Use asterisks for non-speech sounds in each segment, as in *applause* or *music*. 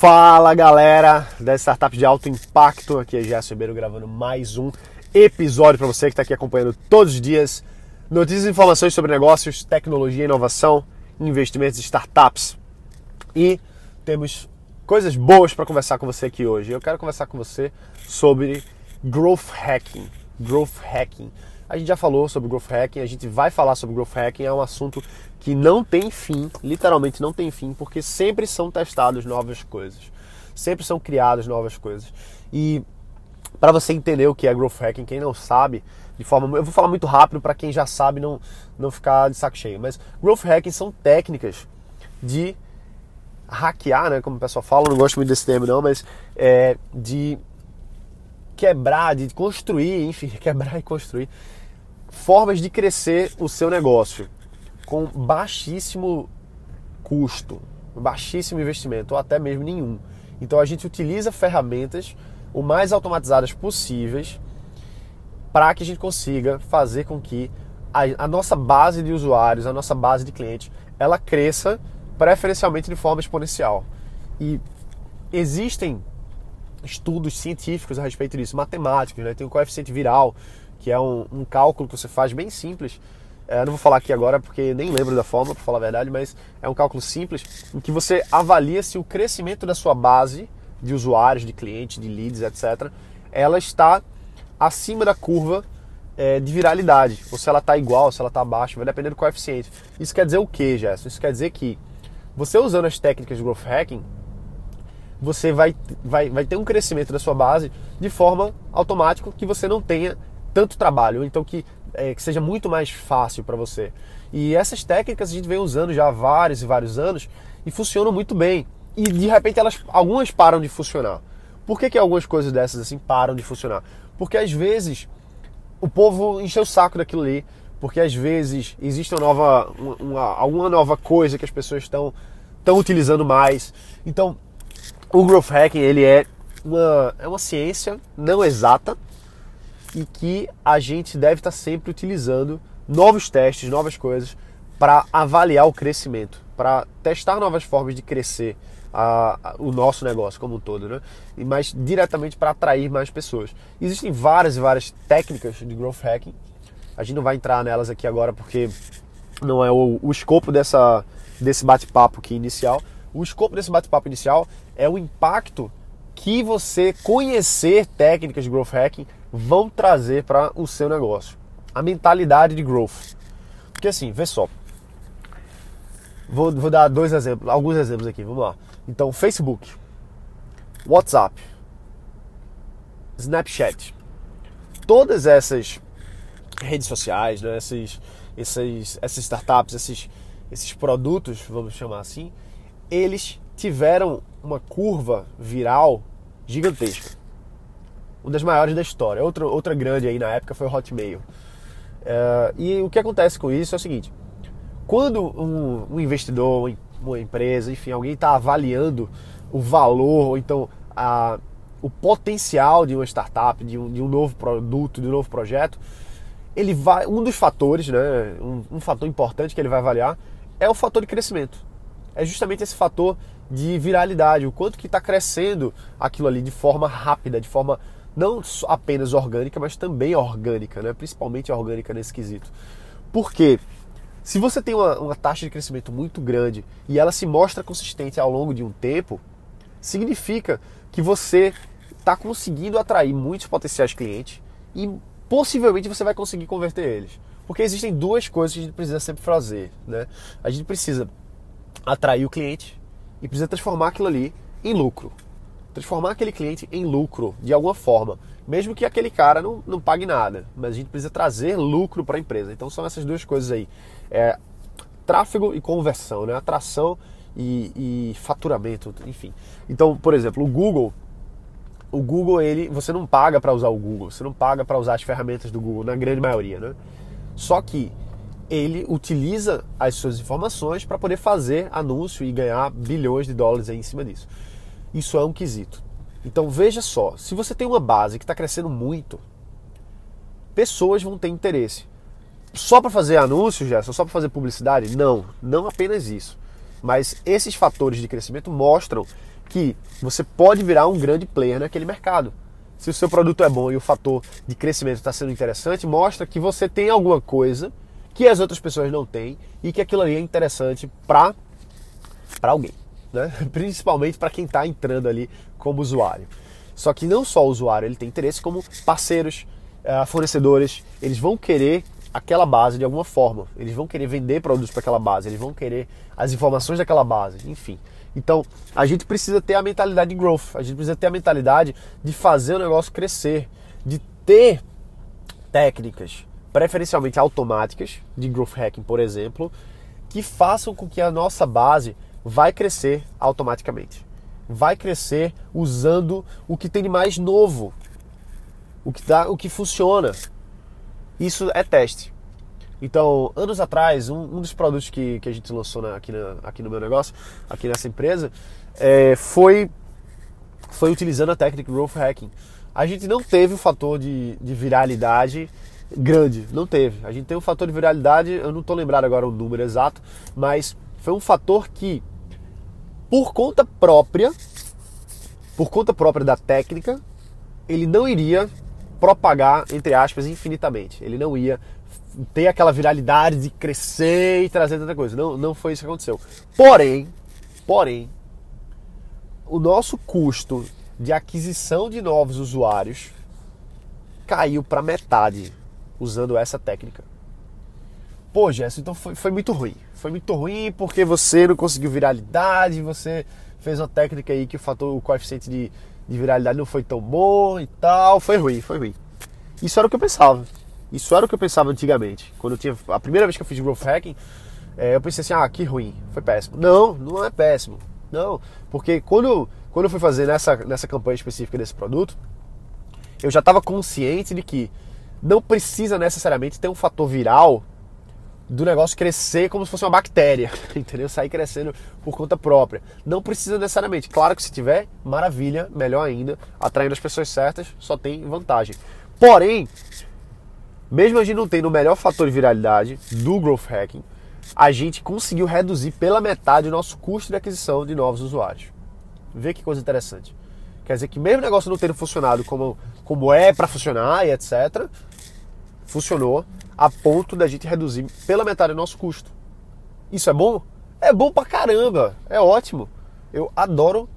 Fala galera da Startup de Alto Impacto, aqui é Gerson Ribeiro gravando mais um episódio para você que está aqui acompanhando todos os dias notícias e informações sobre negócios, tecnologia, inovação, investimentos e startups. E temos coisas boas para conversar com você aqui hoje. Eu quero conversar com você sobre growth hacking. Growth hacking. A gente já falou sobre growth hacking, a gente vai falar sobre growth hacking, é um assunto que não tem fim, literalmente não tem fim, porque sempre são testados novas coisas, sempre são criadas novas coisas. E para você entender o que é growth hacking, quem não sabe, de forma, eu vou falar muito rápido para quem já sabe não não ficar de saco cheio, mas growth hacking são técnicas de hackear, né, como o pessoal fala, não gosto muito desse termo não, mas é, de quebrar, de construir, enfim, *laughs* quebrar e construir formas de crescer o seu negócio com baixíssimo custo, baixíssimo investimento ou até mesmo nenhum. Então a gente utiliza ferramentas o mais automatizadas possíveis para que a gente consiga fazer com que a, a, nossa base de usuários, a nossa base de clientes, ela cresça preferencialmente de forma exponencial. E existem estudos científicos a respeito disso, matemáticos, né? tem o coeficiente viral, que é um, um cálculo que você faz bem simples. É, não vou falar aqui agora porque nem lembro da forma, para falar a verdade, mas é um cálculo simples em que você avalia se o crescimento da sua base de usuários, de clientes, de leads, etc., ela está acima da curva é, de viralidade, ou se ela está igual, se ela está abaixo, vai depender do coeficiente. Isso quer dizer o que, Gerson? Isso quer dizer que você usando as técnicas de growth hacking, você vai, vai, vai ter um crescimento da sua base de forma automática que você não tenha tanto trabalho, então que, é, que seja muito mais fácil para você. E essas técnicas a gente vem usando já há vários e vários anos e funcionam muito bem. E de repente elas algumas param de funcionar. Por que, que algumas coisas dessas assim param de funcionar? Porque às vezes o povo encheu o saco daquilo ali, porque às vezes existe uma nova, uma, alguma nova coisa que as pessoas estão utilizando mais. Então, o growth hacking ele é uma, é uma ciência não exata, e que a gente deve estar sempre utilizando novos testes, novas coisas para avaliar o crescimento, para testar novas formas de crescer a, a, o nosso negócio como um todo, né? E mais diretamente para atrair mais pessoas. Existem várias e várias técnicas de growth hacking. A gente não vai entrar nelas aqui agora porque não é o, o escopo dessa, desse bate-papo aqui inicial. O escopo desse bate-papo inicial é o impacto que você conhecer técnicas de growth hacking vão trazer para o seu negócio. A mentalidade de growth. Porque assim, vê só. Vou, vou dar dois exemplos, alguns exemplos aqui, vamos lá. Então, Facebook, WhatsApp, Snapchat, todas essas redes sociais, né, esses, esses, essas startups, esses, esses produtos, vamos chamar assim, eles tiveram uma curva viral gigantesca uma das maiores da história. Outra, outra grande aí na época foi o Hotmail. Uh, e o que acontece com isso é o seguinte: quando um, um investidor, uma empresa, enfim, alguém está avaliando o valor ou então a, o potencial de uma startup, de um, de um novo produto, de um novo projeto, ele vai, um dos fatores, né, um, um fator importante que ele vai avaliar é o fator de crescimento. É justamente esse fator de viralidade, o quanto que está crescendo aquilo ali de forma rápida, de forma não apenas orgânica, mas também orgânica, né? principalmente orgânica nesse quesito. Porque se você tem uma, uma taxa de crescimento muito grande e ela se mostra consistente ao longo de um tempo, significa que você está conseguindo atrair muitos potenciais clientes e possivelmente você vai conseguir converter eles. Porque existem duas coisas que a gente precisa sempre fazer. Né? A gente precisa atrair o cliente e precisa transformar aquilo ali em lucro transformar aquele cliente em lucro de alguma forma, mesmo que aquele cara não, não pague nada, mas a gente precisa trazer lucro para a empresa. Então são essas duas coisas aí: é, tráfego e conversão, né? atração e, e faturamento, enfim. Então, por exemplo, o Google, o Google ele, você não paga para usar o Google, você não paga para usar as ferramentas do Google na grande maioria, né? Só que ele utiliza as suas informações para poder fazer anúncio e ganhar bilhões de dólares em cima disso. Isso é um quesito. Então veja só, se você tem uma base que está crescendo muito, pessoas vão ter interesse. Só para fazer anúncios, Gerson? Só para fazer publicidade? Não, não apenas isso. Mas esses fatores de crescimento mostram que você pode virar um grande player naquele mercado. Se o seu produto é bom e o fator de crescimento está sendo interessante, mostra que você tem alguma coisa que as outras pessoas não têm e que aquilo ali é interessante para alguém. Né? *laughs* Principalmente para quem está entrando ali como usuário. Só que não só o usuário, ele tem interesse como parceiros, uh, fornecedores, eles vão querer aquela base de alguma forma. Eles vão querer vender produtos para aquela base, eles vão querer as informações daquela base, enfim. Então, a gente precisa ter a mentalidade de growth, a gente precisa ter a mentalidade de fazer o negócio crescer, de ter técnicas, preferencialmente automáticas, de growth hacking, por exemplo, que façam com que a nossa base vai crescer automaticamente. Vai crescer usando o que tem de mais novo, o que, dá, o que funciona. Isso é teste. Então, anos atrás, um, um dos produtos que, que a gente lançou na, aqui, na, aqui no meu negócio, aqui nessa empresa, é, foi, foi utilizando a técnica Growth Hacking. A gente não teve o fator de, de viralidade grande, não teve. A gente tem um fator de viralidade, eu não estou lembrado agora o número exato, mas foi um fator que, por conta própria, por conta própria da técnica, ele não iria propagar, entre aspas, infinitamente. Ele não ia ter aquela viralidade de crescer e trazer tanta coisa. Não, não foi isso que aconteceu. Porém, porém, o nosso custo de aquisição de novos usuários caiu para metade usando essa técnica. Pô, Gerson, então foi, foi muito ruim. Foi muito ruim porque você não conseguiu viralidade, você fez uma técnica aí que o fator, o coeficiente de, de viralidade não foi tão bom e tal. Foi ruim, foi ruim. Isso era o que eu pensava. Isso era o que eu pensava antigamente. Quando eu tinha. A primeira vez que eu fiz growth hacking, é, eu pensei assim, ah, que ruim, foi péssimo. Não, não é péssimo. Não. Porque quando, quando eu fui fazer nessa, nessa campanha específica desse produto, eu já estava consciente de que não precisa necessariamente ter um fator viral do negócio crescer como se fosse uma bactéria, *laughs* entendeu? Sair crescendo por conta própria. Não precisa necessariamente. Claro que se tiver, maravilha, melhor ainda, atraindo as pessoas certas, só tem vantagem. Porém, mesmo a gente não tendo o melhor fator de viralidade do growth hacking, a gente conseguiu reduzir pela metade o nosso custo de aquisição de novos usuários. Vê que coisa interessante. Quer dizer que mesmo o negócio não tendo funcionado como, como é para funcionar e etc., funcionou a ponto da gente reduzir pela metade o nosso custo. Isso é bom? É bom pra caramba, é ótimo. Eu adoro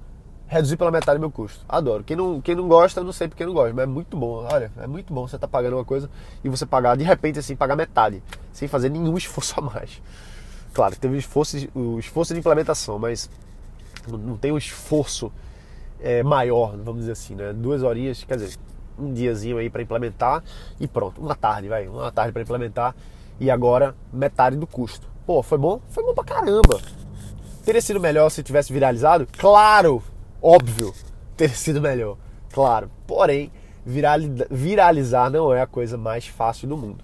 reduzir pela metade meu custo. Adoro. Quem não, quem não gosta, eu não sei porque não gosta, mas é muito bom. Olha, é muito bom você estar tá pagando uma coisa e você pagar, de repente, assim, pagar metade, sem fazer nenhum *laughs* esforço a mais. Claro, teve o esforço, o esforço de implementação, mas não tem um esforço é, maior, vamos dizer assim, né? Duas horinhas, quer dizer, um diazinho aí para implementar e pronto. Uma tarde, vai, uma tarde para implementar e agora metade do custo. Pô, foi bom? Foi bom pra caramba. Teria sido melhor se tivesse viralizado? Claro, Óbvio, ter sido melhor, claro. Porém, viralizar não é a coisa mais fácil do mundo.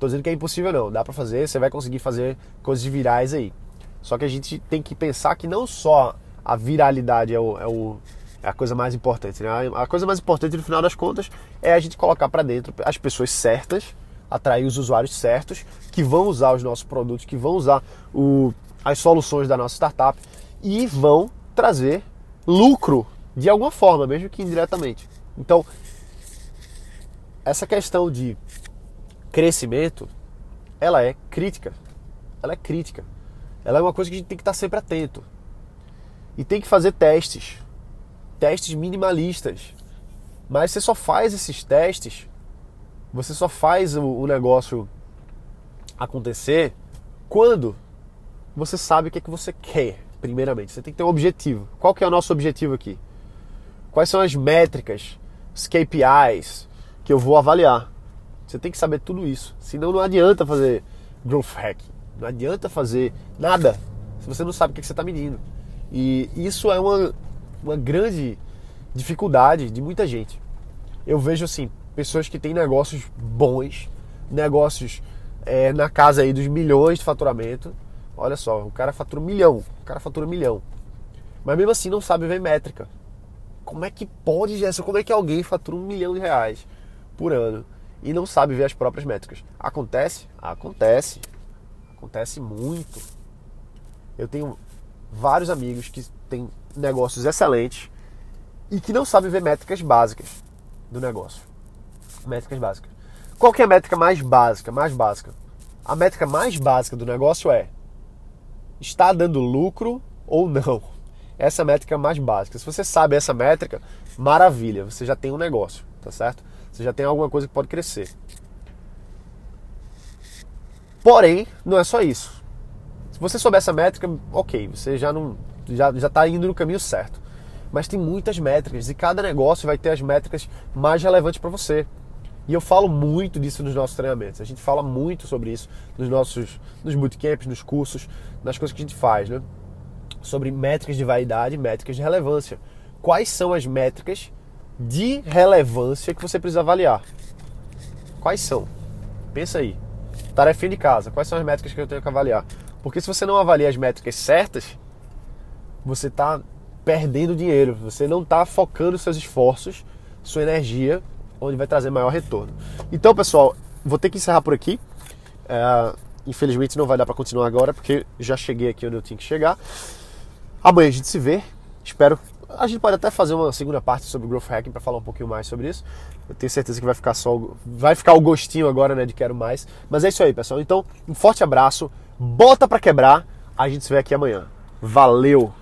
Tô dizendo que é impossível não, dá para fazer, você vai conseguir fazer coisas virais aí. Só que a gente tem que pensar que não só a viralidade é, o, é, o, é a coisa mais importante. Né? A coisa mais importante no final das contas é a gente colocar para dentro as pessoas certas, atrair os usuários certos que vão usar os nossos produtos, que vão usar o, as soluções da nossa startup e vão trazer lucro de alguma forma, mesmo que indiretamente. Então, essa questão de crescimento, ela é crítica. Ela é crítica. Ela é uma coisa que a gente tem que estar sempre atento. E tem que fazer testes. Testes minimalistas. Mas você só faz esses testes, você só faz o, negócio acontecer quando você sabe o que é que você quer primeiramente. Você tem que ter um objetivo. Qual que é o nosso objetivo aqui? Quais são as métricas, os KPIs que eu vou avaliar? Você tem que saber tudo isso. Senão não adianta fazer growth hacking. Não adianta fazer nada se você não sabe o que você está medindo. E isso é uma, uma grande dificuldade de muita gente. Eu vejo assim, pessoas que têm negócios bons, negócios é, na casa aí dos milhões de faturamento, Olha só, o cara fatura um milhão, o cara fatura um milhão. Mas mesmo assim não sabe ver métrica. Como é que pode, Gerson? Como é que alguém fatura um milhão de reais por ano e não sabe ver as próprias métricas? Acontece? Acontece. Acontece muito. Eu tenho vários amigos que têm negócios excelentes e que não sabem ver métricas básicas do negócio. Métricas básicas. Qual que é a métrica mais básica? Mais básica. A métrica mais básica do negócio é está dando lucro ou não. Essa é métrica mais básica. Se você sabe essa métrica, maravilha, você já tem um negócio, tá certo? Você já tem alguma coisa que pode crescer. Porém, não é só isso. Se você souber essa métrica, ok, você já não já já está indo no caminho certo. Mas tem muitas métricas e cada negócio vai ter as métricas mais relevantes para você. E eu falo muito disso nos nossos treinamentos. A gente fala muito sobre isso nos nossos nos bootcamps, nos cursos, nas coisas que a gente faz, né? Sobre métricas de vaidade métricas de relevância. Quais são as métricas de relevância que você precisa avaliar? Quais são? Pensa aí. Tarefinha de casa. Quais são as métricas que eu tenho que avaliar? Porque se você não avalia as métricas certas, você está perdendo dinheiro. Você não está focando seus esforços, sua energia onde vai trazer maior retorno. Então, pessoal, vou ter que encerrar por aqui. É, infelizmente não vai dar para continuar agora, porque já cheguei aqui onde eu tinha que chegar. Amanhã a gente se vê. Espero. A gente pode até fazer uma segunda parte sobre Growth Hacking para falar um pouquinho mais sobre isso. Eu tenho certeza que vai ficar só. Vai ficar o gostinho agora, né? De quero mais. Mas é isso aí, pessoal. Então, um forte abraço. Bota para quebrar. A gente se vê aqui amanhã. Valeu!